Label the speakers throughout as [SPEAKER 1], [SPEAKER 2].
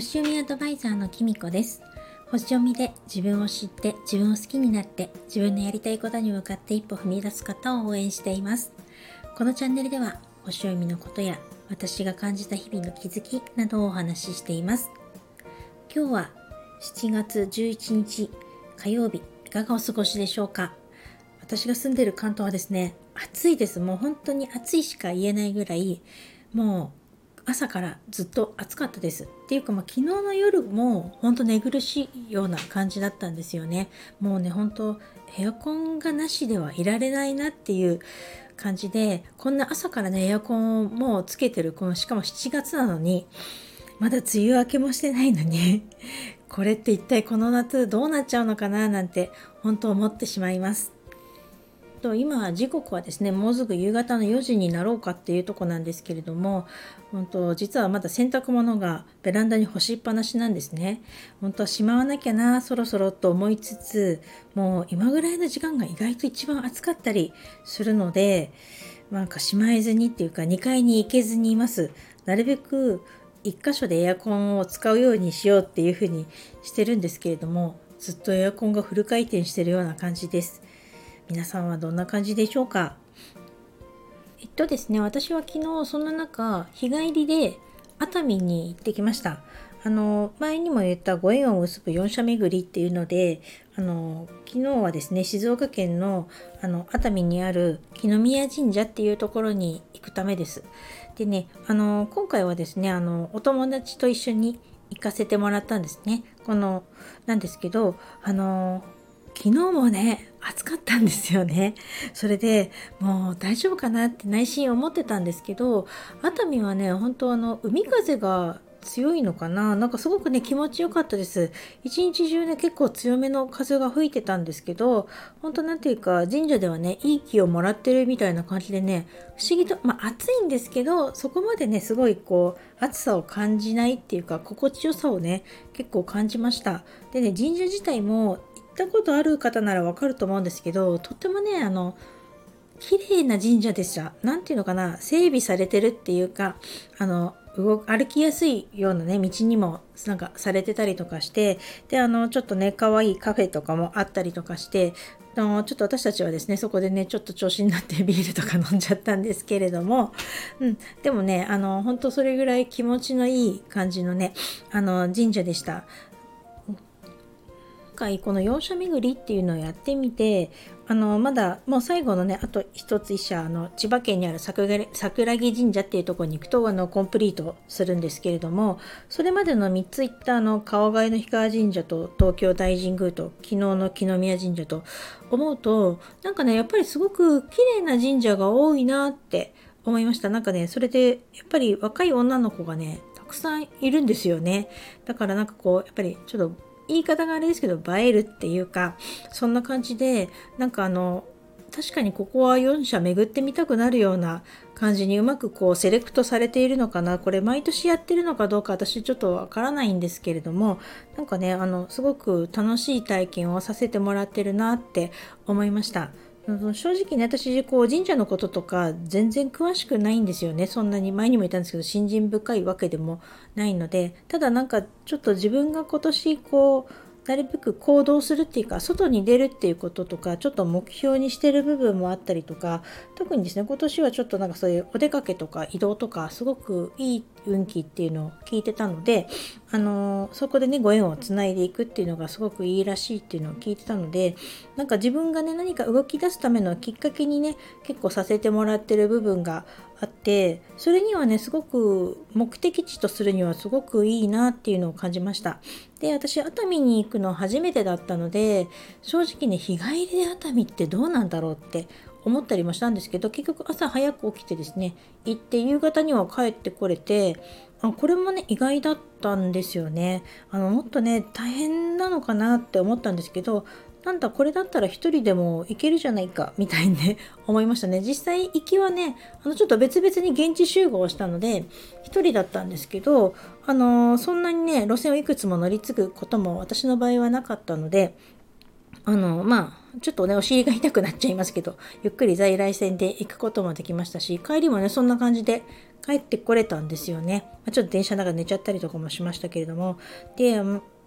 [SPEAKER 1] 星読みアドバイザーのきみこです。星読みで自分を知って自分を好きになって自分のやりたいことに向かって一歩踏み出す方を応援しています。このチャンネルでは星読みのことや私が感じた日々の気づきなどをお話ししています。今日は7月11日火曜日いかがお過ごしでしょうか？私が住んでる関東はですね暑いです。もう本当に暑いしか言えないぐらいもう朝からずっと暑かったです。っていうか、まあ、昨日の夜も本当寝苦しいような感じだったんですよね。もうね本当エアコンがなしではいられないなっていう感じでこんな朝からねエアコンをもうつけてるこのしかも7月なのにまだ梅雨明けもしてないのにこれって一体この夏どうなっちゃうのかななんて本当思ってしまいます。と今時刻はですねもうすぐ夕方の4時になろうかっていうとこなんですけれども本当実はまだ洗濯物がベランダに干しっぱなしなんですね。本当はしまわなきゃなそろそろと思いつつもう今ぐらいの時間が意外と一番暑かったりするのでなんかしまえずにっていうか2階に行けずにいます。なるべく1箇所でエアコンを使うようにしようっていうふうにしてるんですけれどもずっとエアコンがフル回転してるような感じです。皆さんはどんな感じでしょうか？えっとですね私は昨日そんな中日帰りで熱海に行ってきましたあの前にも言ったご縁を結ぶ4社巡りっていうのであの昨日はですね静岡県のあの熱海にある木宮神社っていうところに行くためです。でねあの今回はですねあのお友達と一緒に行かせてもらったんですね。このなんですけどあの昨日もね暑かったんですよね。それでもう大丈夫かなって内心思ってたんですけど熱海はね本当あの海風が強いのかな。なんかすごくね気持ちよかったです。一日中ね結構強めの風が吹いてたんですけど本当なんていうか神社ではねいい気をもらってるみたいな感じでね不思議とまあ暑いんですけどそこまでねすごいこう暑さを感じないっていうか心地よさをね結構感じました。でね神社自体もったことある方ならわかると思うんですけどとってもねあの綺麗な神社でした。何ていうのかな整備されてるっていうかあの動歩きやすいようなね道にもなんかされてたりとかしてであのちょっとね可愛いカフェとかもあったりとかしてあのちょっと私たちはですねそこでねちょっと調子になって ビールとか飲んじゃったんですけれども、うん、でもねあの本当それぐらい気持ちのいい感じのねあの神社でした。回この4社巡りっていうのをやってみてあのまだもう最後のねあと一つ一社あの千葉県にある桜木神社っていうところに行くとあのコンプリートするんですけれどもそれまでの3つ行ったあの川越の氷川神社と東京大神宮と昨日の木宮神社と思うとなんかねやっぱりすごく綺麗な神社が多いなって思いました。なんかねそれでやっぱり若い女の子がねたくさんいるんですよね。だからなんかこうやっぱりちょっと言い方があれですけど映えるっていうかそんな感じでなんかあの確かにここは4社巡ってみたくなるような感じにうまくこうセレクトされているのかなこれ毎年やってるのかどうか私ちょっとわからないんですけれどもなんかねあのすごく楽しい体験をさせてもらってるなって思いました。正直ね私こう神社のこととか全然詳しくないんですよね。そんなに前にも言ったんですけど信心深いわけでもないので。ただなんかちょっと自分が今年こうなるべく行動するっていうか外に出るっていうこととかちょっと目標にしてる部分もあったりとか特にですね今年はちょっとなんかそういうお出かけとか移動とかすごくいい運気っていうのを聞いてたのであのそこでねご縁をつないでいくっていうのがすごくいいらしいっていうのを聞いてたのでなんか自分がね何か動き出すためのきっかけにね結構させてもらってる部分があってそれにはねすごく目的地とするにはすごくいいなっていうのを感じました。で私熱海に行くの初めてだったので正直ね日帰りで熱海ってどうなんだろうって思ったりもしたんですけど結局朝早く起きてですね行って夕方には帰ってこれてあこれもね意外だったんですよね。あのもっとね大変なのかなって思ったんですけどなんだこれだったら1人でも行けるじゃないかみたいにね 思いましたね。実際行きはねあのちょっと別々に現地集合したので1人だったんですけどあのそんなにね路線をいくつも乗り継ぐことも私の場合はなかったのであのまあちょっとねお尻が痛くなっちゃいますけど ゆっくり在来線で行くこともできましたし帰りもねそんな感じで帰ってこれたんですよね、まあ、ちょっと電車の中で寝ちゃったりとかもしましたけれども。で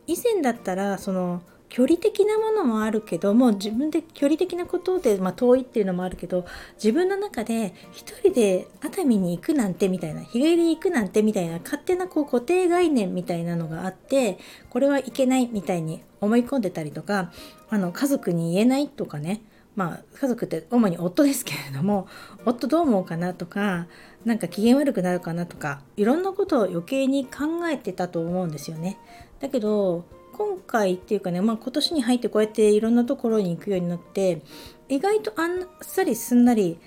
[SPEAKER 1] 以前だったらその距離的なものもあるけども自分で距離的なことで、まあ、遠いっていうのもあるけど自分の中で一人で熱海に行くなんてみたいな日帰りに行くなんてみたいな勝手なこう固定概念みたいなのがあってこれはいけないみたいに思い込んでたりとかあの家族に言えないとかねまあ家族って主に夫ですけれども夫どう思うかなとかなんか機嫌悪くなるかなとかいろんなことを余計に考えてたと思うんですよね。だけど今回っていうかね、まあ、今年に入ってこうやっていろんなところに行くようになって意外とあっさりすんなり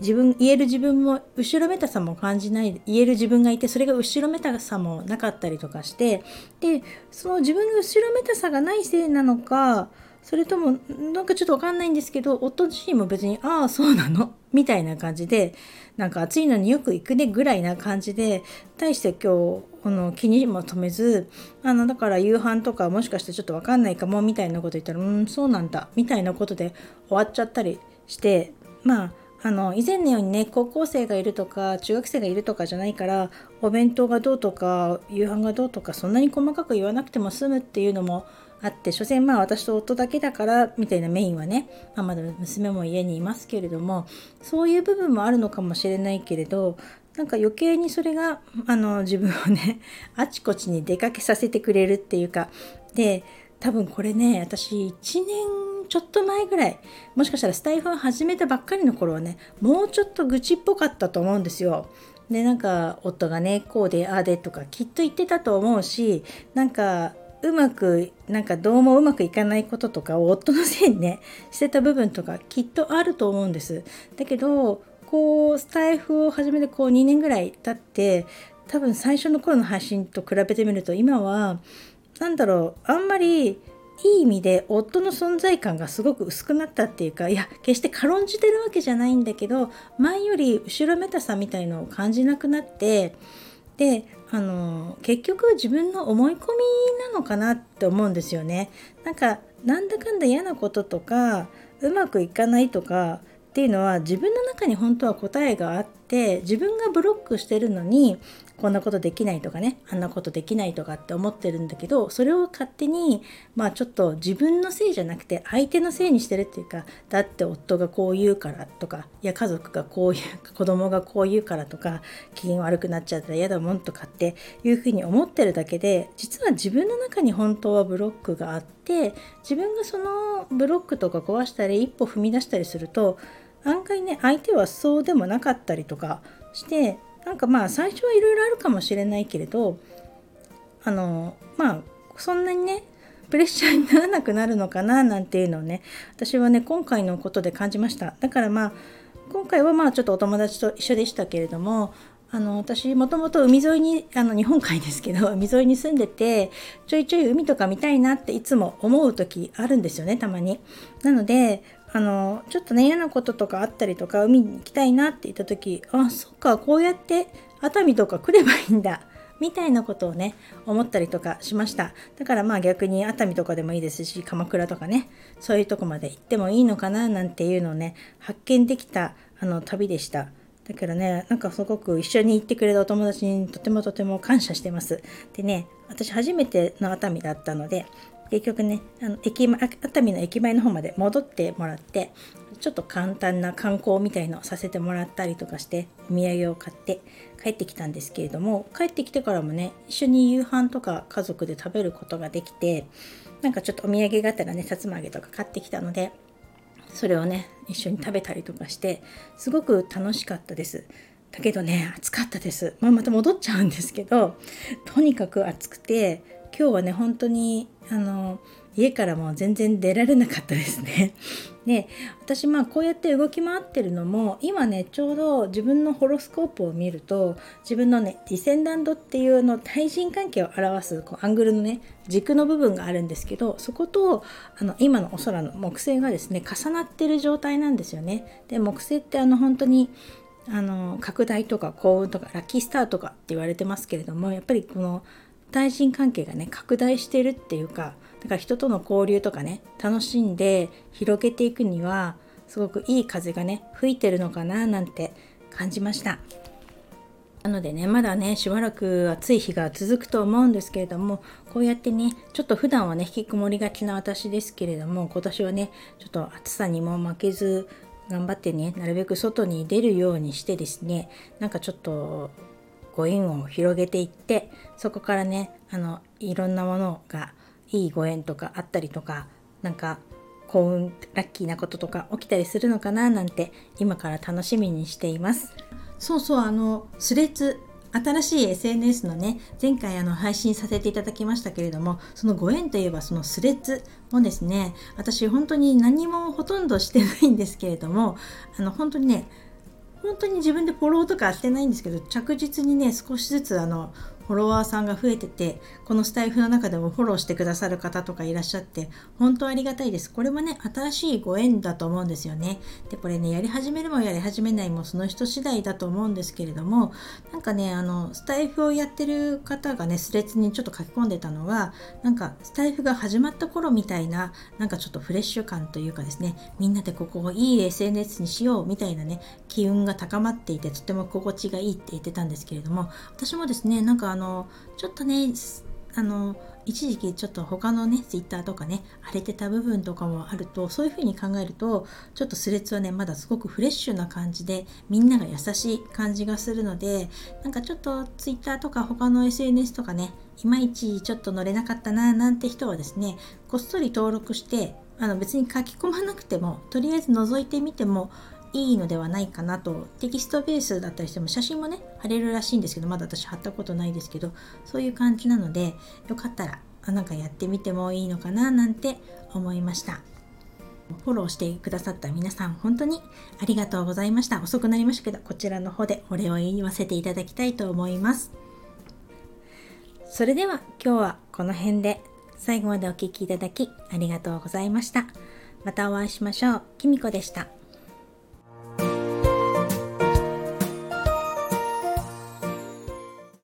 [SPEAKER 1] 自分言える自分も後ろめたさも感じない言える自分がいてそれが後ろめたさもなかったりとかしてでその自分が後ろめたさがないせいなのかそれともなんかちょっとわかんないんですけど夫自身も別にああそうなの？みたいな感じでなんか暑いのによく行くねぐらいな感じで対して今日この気にも留めずあのだから夕飯とかもしかしてちょっとわかんないかもみたいなこと言ったらうんそうなんだみたいなことで終わっちゃったりしてまああの以前のようにね高校生がいるとか中学生がいるとかじゃないからお弁当がどうとか夕飯がどうとかそんなに細かく言わなくても済むっていうのもあって所詮まあ私と夫だけだからみたいなメインはね、まあ、まだ娘も家にいますけれどもそういう部分もあるのかもしれないけれどなんか余計にそれがあの自分をね あちこちに出かけさせてくれるっていうかで多分これね私1年ちょっと前ぐらいもしかしたらスタイフを始めたばっかりの頃はねもうちょっと愚痴っぽかったと思うんですよ。でなんか夫がねこうでああでとかきっと言ってたと思うしなんかうまくなんかどうもうまくいかないこととかを夫のせいにねしてた部分とかきっとあると思うんです。だけどこうスタイフを始めてこう2年ぐらい経って多分最初の頃の配信と比べてみると今は何だろうあんまりいい意味で夫の存在感がすごく薄くなったっていうかいや決して軽んじてるわけじゃないんだけど前より後ろめたさみたいのを感じなくなってであの結局自分の思い込みなのかなって思うんですよね。なんかなんだかんだ嫌なこととかうまくいかないとかっていうのは自分の中に本当は答えがあって自分がブロックしてるのにこんなことできないとかねあんなことできないとかって思ってるんだけどそれを勝手にまあちょっと自分のせいじゃなくて相手のせいにしてるっていうかだって夫がこう言うからとかいや家族がこういう子供がこう言うからとか機嫌悪くなっちゃったら嫌だもんとかっていうふうに思ってるだけで実は自分の中に本当はブロックがあって自分がそのブロックとか壊したり一歩踏み出したりすると案外ね相手はそうでもなかったりとかしてなんかまあ最初はいろいろあるかもしれないけれどあのまあそんなにねプレッシャーにならなくなるのかななんていうのをね私はね今回のことで感じましただからまあ今回はまあちょっとお友達と一緒でしたけれどもあの私もともと海沿いにあの日本海ですけど 海沿いに住んでてちょいちょい海とか見たいなっていつも思う時あるんですよねたまに。なのであのちょっとね嫌なこととかあったりとか海に行きたいなって言った時あそっかこうやって熱海とか来ればいいんだみたいなことをね思ったりとかしました。だからまあ逆に熱海とかでもいいですし鎌倉とかねそういうとこまで行ってもいいのかななんていうのをね発見できたあの旅でした。だからねなんかすごく一緒に行ってくれたお友達にとてもとても感謝してます。でね私初めての熱海だったので結局ねあの駅前熱海の駅前の方まで戻ってもらってちょっと簡単な観光みたいのさせてもらったりとかしてお土産を買って帰ってきたんですけれども帰ってきてからもね一緒に夕飯とか家族で食べることができてなんかちょっとお土産があったらねさつま揚げとか買ってきたのでそれをね一緒に食べたりとかしてすごく楽しかったです。だけどね暑かったです、まあ、また戻っちゃうんですけどとにかく暑くて今日はね本当にあの家からも全然出られなかったですね。で私まあこうやって動き回ってるのも今ねちょうど自分のホロスコープを見ると自分のねディセンダントっていうの対人関係を表すこうアングルのね軸の部分があるんですけどそことあの今のお空の木星がですね重なってる状態なんですよね。で木星ってあの本当にあの拡大とか幸運とかラッキースターとかって言われてますけれどもやっぱりこの対人関係がね拡大してるっていうかだから人との交流とかね楽しんで広げていくにはすごくいい風がね吹いてるのかななんて感じました。なのでねまだねしばらく暑い日が続くと思うんですけれどもこうやってねちょっと普段はね引きこもりがちな私ですけれども今年はねちょっと暑さにも負けず頑張ってねなるべく外に出るようにしてですねなんかちょっとご縁を広げていってそこからねあのいろんなものがいいご縁とかあったりとかなんか幸運ラッキーなこととか起きたりするのかななんて今から楽しみにしています。そうそうあのスレッズ新しい SNS のね前回あの配信させていただきましたけれどもそのご縁といえばそのスレッズもですね私本当に何もほとんどしてないんですけれどもあの本当にね本当に自分でフォローとかしてないんですけど着実にね少しずつあのフォロワーさんが増えててこのスタイフの中でもフォローしてくださる方とかいらっしゃって本当ありがたいです。これもね新しいご縁だと思うんですよね。でこれねやり始めるもやり始めないもその人次第だと思うんですけれどもなんかねあのスタイフをやってる方がねスレッズにちょっと書き込んでたのはなんかスタイフが始まった頃みたいななんかちょっとフレッシュ感というかですねみんなでここをいい SNS にしようみたいなね機運が高まっていてとても心地がいいって言ってたんですけれども私もですねなんかあのちょっとねあの一時期ちょっと他のね Twitter とかね荒れてた部分とかもあるとそういうふうに考えるとちょっとスレッズはねまだすごくフレッシュな感じでみんなが優しい感じがするのでなんかちょっと Twitter とか他の SNS とかねいまいちちょっと乗れなかったななんて人はですねこっそり登録してあの別に書き込まなくてもとりあえず覗いてみてもいいのではないかなと。テキストベースだったりしても写真もね貼れるらしいんですけどまだ私貼ったことないですけどそういう感じなのでよかったらなんかやってみてもいいのかななんて思いました。フォローしてくださった皆さん本当にありがとうございました。遅くなりましたけどこちらの方でお礼を言わせていただきたいと思います。それでは今日はこの辺で最後までお聴きいただきありがとうございました。またお会いしましょう。きみこでした。